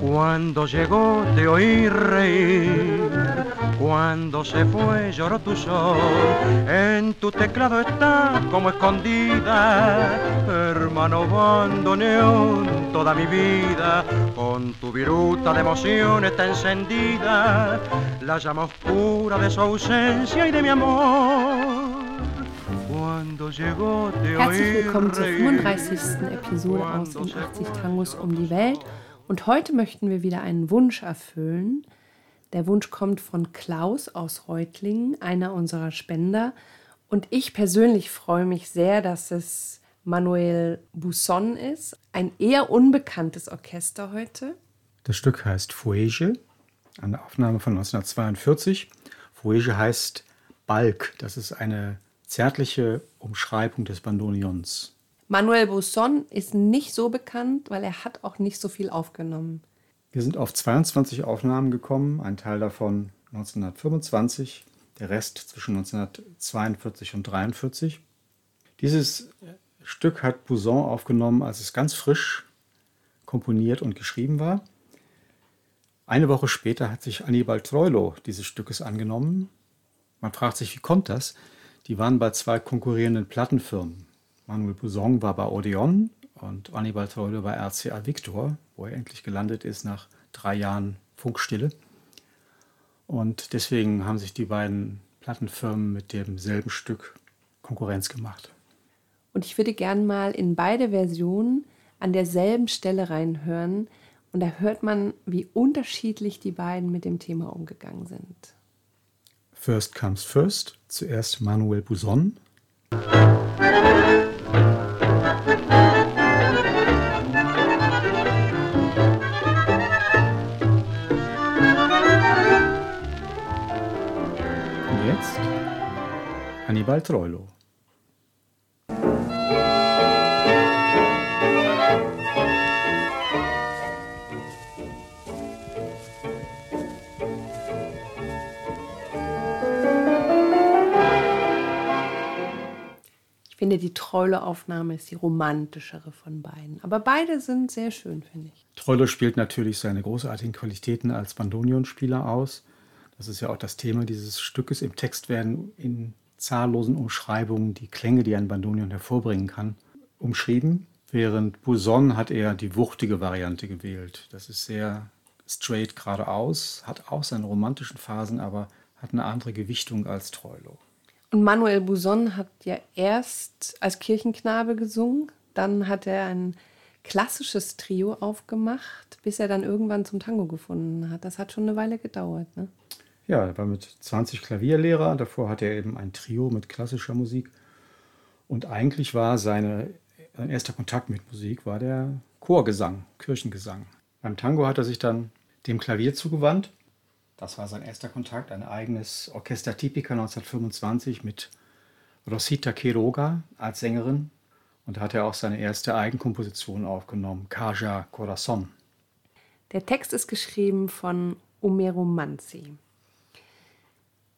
Cuando llegó te oí reír, cuando se fue lloró tu sol. En tu teclado está como escondida, hermano bandoneón, toda mi vida. Con tu viruta de emoción está encendida, la llama oscura de su ausencia y de mi amor. Cuando llegó te Herzlich willkommen zur reír. 35. Episode aus den 80 Tangos um die Welt. Und heute möchten wir wieder einen Wunsch erfüllen. Der Wunsch kommt von Klaus aus Reutlingen, einer unserer Spender. Und ich persönlich freue mich sehr, dass es Manuel Busson ist. Ein eher unbekanntes Orchester heute. Das Stück heißt Fuege, eine Aufnahme von 1942. Fuege heißt Balk, das ist eine zärtliche Umschreibung des Bandoneons. Manuel Busson ist nicht so bekannt, weil er hat auch nicht so viel aufgenommen. Wir sind auf 22 Aufnahmen gekommen, ein Teil davon 1925, der Rest zwischen 1942 und 1943. Dieses Stück hat Bouzon aufgenommen, als es ganz frisch komponiert und geschrieben war. Eine Woche später hat sich Annibal Troilo dieses Stückes angenommen. Man fragt sich, wie kommt das? Die waren bei zwei konkurrierenden Plattenfirmen. Manuel Bouzon war bei Odeon und Annibal Troilo bei RCA Victor, wo er endlich gelandet ist nach drei Jahren Funkstille. Und deswegen haben sich die beiden Plattenfirmen mit demselben Stück Konkurrenz gemacht. Und ich würde gern mal in beide Versionen an derselben Stelle reinhören. Und da hört man, wie unterschiedlich die beiden mit dem Thema umgegangen sind. First comes first, zuerst Manuel Bouzon. Hannibal Troilo. Ich finde, die Trolle-Aufnahme ist die romantischere von beiden. Aber beide sind sehr schön, finde ich. Troilo spielt natürlich seine großartigen Qualitäten als Bandonionspieler aus. Das ist ja auch das Thema dieses Stückes. Im Text werden in zahllosen Umschreibungen die Klänge, die ein Bandonion hervorbringen kann, umschrieben. Während Bouzon hat er die wuchtige Variante gewählt. Das ist sehr straight geradeaus, hat auch seine romantischen Phasen, aber hat eine andere Gewichtung als Troilo. Und Manuel Bouzon hat ja erst als Kirchenknabe gesungen, dann hat er ein klassisches Trio aufgemacht, bis er dann irgendwann zum Tango gefunden hat. Das hat schon eine Weile gedauert. Ne? Ja, er war mit 20 Klavierlehrer. Davor hatte er eben ein Trio mit klassischer Musik. Und eigentlich war seine, sein erster Kontakt mit Musik war der Chorgesang, Kirchengesang. Beim Tango hat er sich dann dem Klavier zugewandt. Das war sein erster Kontakt, ein eigenes Orchester Tipica 1925 mit Rosita Quiroga als Sängerin. Und da hat er auch seine erste Eigenkomposition aufgenommen, Caja Corazon. Der Text ist geschrieben von Omero Manzi.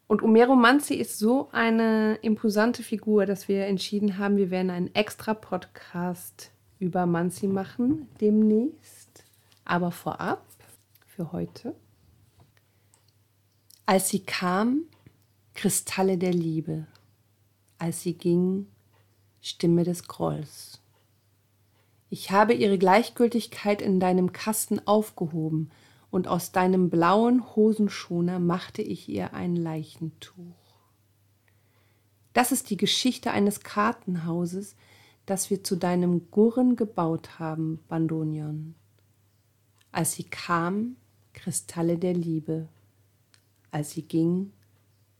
Und Omero Manzi ist so eine imposante Figur, dass wir entschieden haben, wir werden einen extra Podcast über Manzi machen demnächst. Aber vorab, für heute. Als sie kam, Kristalle der Liebe. Als sie ging, Stimme des Grolls. Ich habe ihre Gleichgültigkeit in deinem Kasten aufgehoben, und aus deinem blauen Hosenschoner machte ich ihr ein Leichentuch. Das ist die Geschichte eines Kartenhauses, das wir zu deinem Gurren gebaut haben, Bandonion. Als sie kam, Kristalle der Liebe. Als sie ging,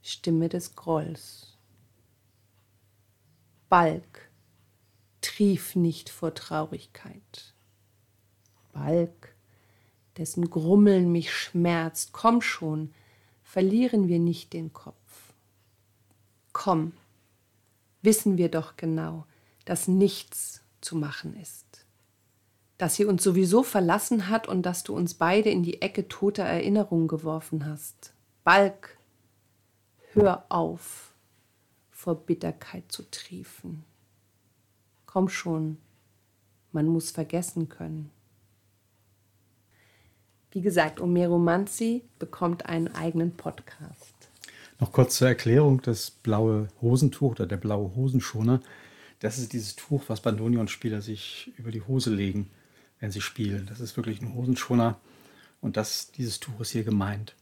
Stimme des Grolls. Balk, trief nicht vor Traurigkeit. Balk, dessen Grummeln mich schmerzt, komm schon, verlieren wir nicht den Kopf. Komm, wissen wir doch genau, dass nichts zu machen ist, dass sie uns sowieso verlassen hat und dass du uns beide in die Ecke toter Erinnerung geworfen hast. Balk, hör auf, vor Bitterkeit zu triefen. Komm schon, man muss vergessen können. Wie gesagt, Omero Manzi bekommt einen eigenen Podcast. Noch kurz zur Erklärung: Das blaue Hosentuch oder der blaue Hosenschoner, das ist dieses Tuch, was Bandonion-Spieler sich über die Hose legen, wenn sie spielen. Das ist wirklich ein Hosenschoner und das, dieses Tuch ist hier gemeint.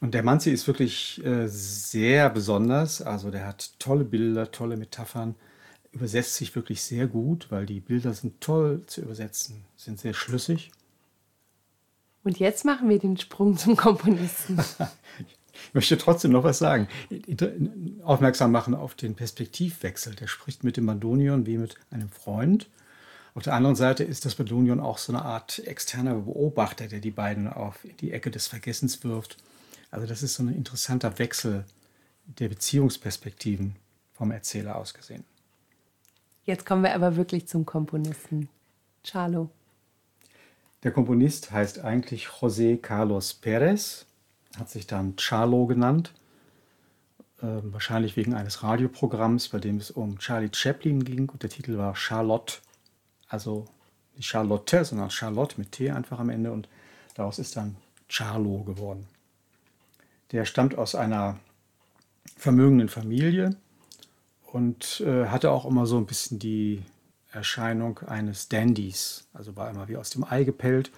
Und der Manzi ist wirklich äh, sehr besonders. Also der hat tolle Bilder, tolle Metaphern, übersetzt sich wirklich sehr gut, weil die Bilder sind toll zu übersetzen, sind sehr schlüssig. Und jetzt machen wir den Sprung zum Komponisten. ich möchte trotzdem noch was sagen. Aufmerksam machen auf den Perspektivwechsel. Der spricht mit dem Bandonion wie mit einem Freund. Auf der anderen Seite ist das Bandonion auch so eine Art externer Beobachter, der die beiden auf die Ecke des Vergessens wirft. Also das ist so ein interessanter Wechsel der Beziehungsperspektiven vom Erzähler aus gesehen. Jetzt kommen wir aber wirklich zum Komponisten. Charlo. Der Komponist heißt eigentlich José Carlos Pérez, hat sich dann Charlo genannt, äh, wahrscheinlich wegen eines Radioprogramms, bei dem es um Charlie Chaplin ging. Und der Titel war Charlotte, also nicht Charlotte, sondern Charlotte mit T einfach am Ende. Und daraus ist dann Charlo geworden. Der stammt aus einer vermögenden Familie und äh, hatte auch immer so ein bisschen die Erscheinung eines Dandys, also war immer wie aus dem Ei gepellt.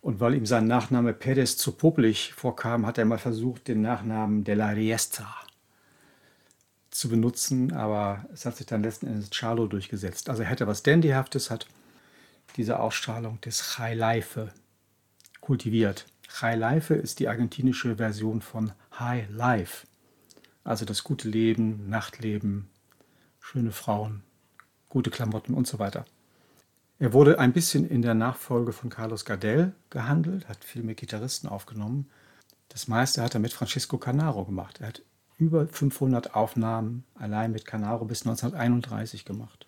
Und weil ihm sein Nachname Perez zu publik vorkam, hat er mal versucht, den Nachnamen de la Riestra zu benutzen, aber es hat sich dann letzten Endes Charlo durchgesetzt. Also er hätte was Dandyhaftes, hat diese Ausstrahlung des High Life kultiviert. High Life ist die argentinische Version von High Life, also das gute Leben, Nachtleben, schöne Frauen, gute Klamotten und so weiter. Er wurde ein bisschen in der Nachfolge von Carlos Gardel gehandelt, hat viel mit Gitarristen aufgenommen. Das meiste hat er mit Francisco Canaro gemacht. Er hat über 500 Aufnahmen allein mit Canaro bis 1931 gemacht.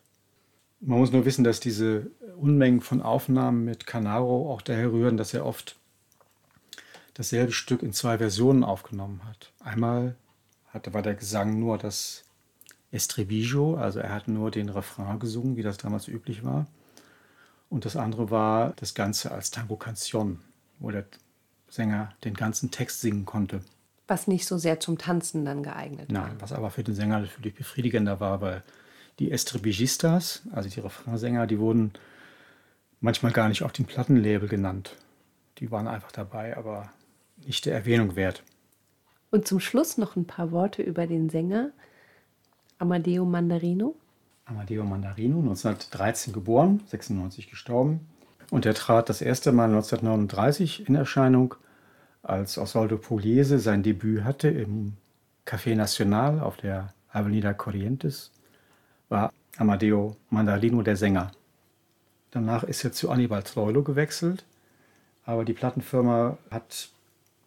Man muss nur wissen, dass diese Unmengen von Aufnahmen mit Canaro auch daher rühren, dass er oft dasselbe Stück in zwei Versionen aufgenommen hat. Einmal hatte, war der Gesang nur das Estribillo, also er hat nur den Refrain gesungen, wie das damals üblich war. Und das andere war das Ganze als Tango Canción, wo der Sänger den ganzen Text singen konnte. Was nicht so sehr zum Tanzen dann geeignet war. Nein, was aber für den Sänger natürlich befriedigender war, weil die Estribillistas, also die Refrainsänger, die wurden manchmal gar nicht auf dem Plattenlabel genannt. Die waren einfach dabei, aber nicht der Erwähnung wert. Und zum Schluss noch ein paar Worte über den Sänger. Amadeo Mandarino. Amadeo Mandarino, 1913 geboren, 96 gestorben. Und er trat das erste Mal 1939 in Erscheinung, als Osvaldo Pugliese sein Debüt hatte im Café Nacional auf der Avenida Corrientes, war Amadeo Mandarino der Sänger. Danach ist er zu Anibal Troilo gewechselt, aber die Plattenfirma hat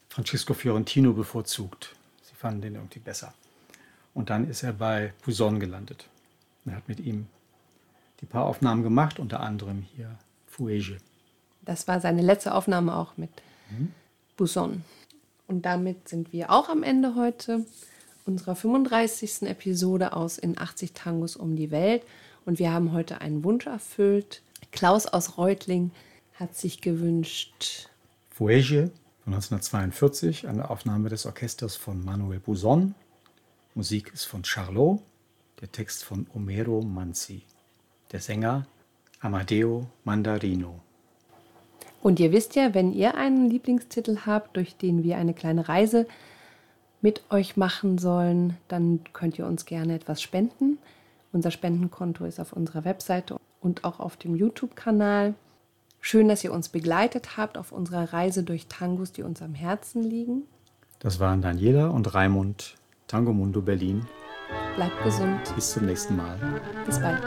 Francisco Fiorentino bevorzugt. Sie fanden den irgendwie besser. Und dann ist er bei Buson gelandet. Er hat mit ihm die paar Aufnahmen gemacht, unter anderem hier Fuege. Das war seine letzte Aufnahme auch mit mhm. Buson. Und damit sind wir auch am Ende heute unserer 35. Episode aus In 80 Tangos um die Welt. Und wir haben heute einen Wunsch erfüllt. Klaus aus Reutling hat sich gewünscht. Fuege von 1942, eine Aufnahme des Orchesters von Manuel Buson Musik ist von Charlot, der Text von Omero Manzi, der Sänger Amadeo Mandarino. Und ihr wisst ja, wenn ihr einen Lieblingstitel habt, durch den wir eine kleine Reise mit euch machen sollen, dann könnt ihr uns gerne etwas spenden. Unser Spendenkonto ist auf unserer Webseite und auch auf dem YouTube-Kanal. Schön, dass ihr uns begleitet habt auf unserer Reise durch Tangos, die uns am Herzen liegen. Das waren Daniela und Raimund Tango Mundo Berlin. Bleibt gesund. Bis zum nächsten Mal. Bis bald.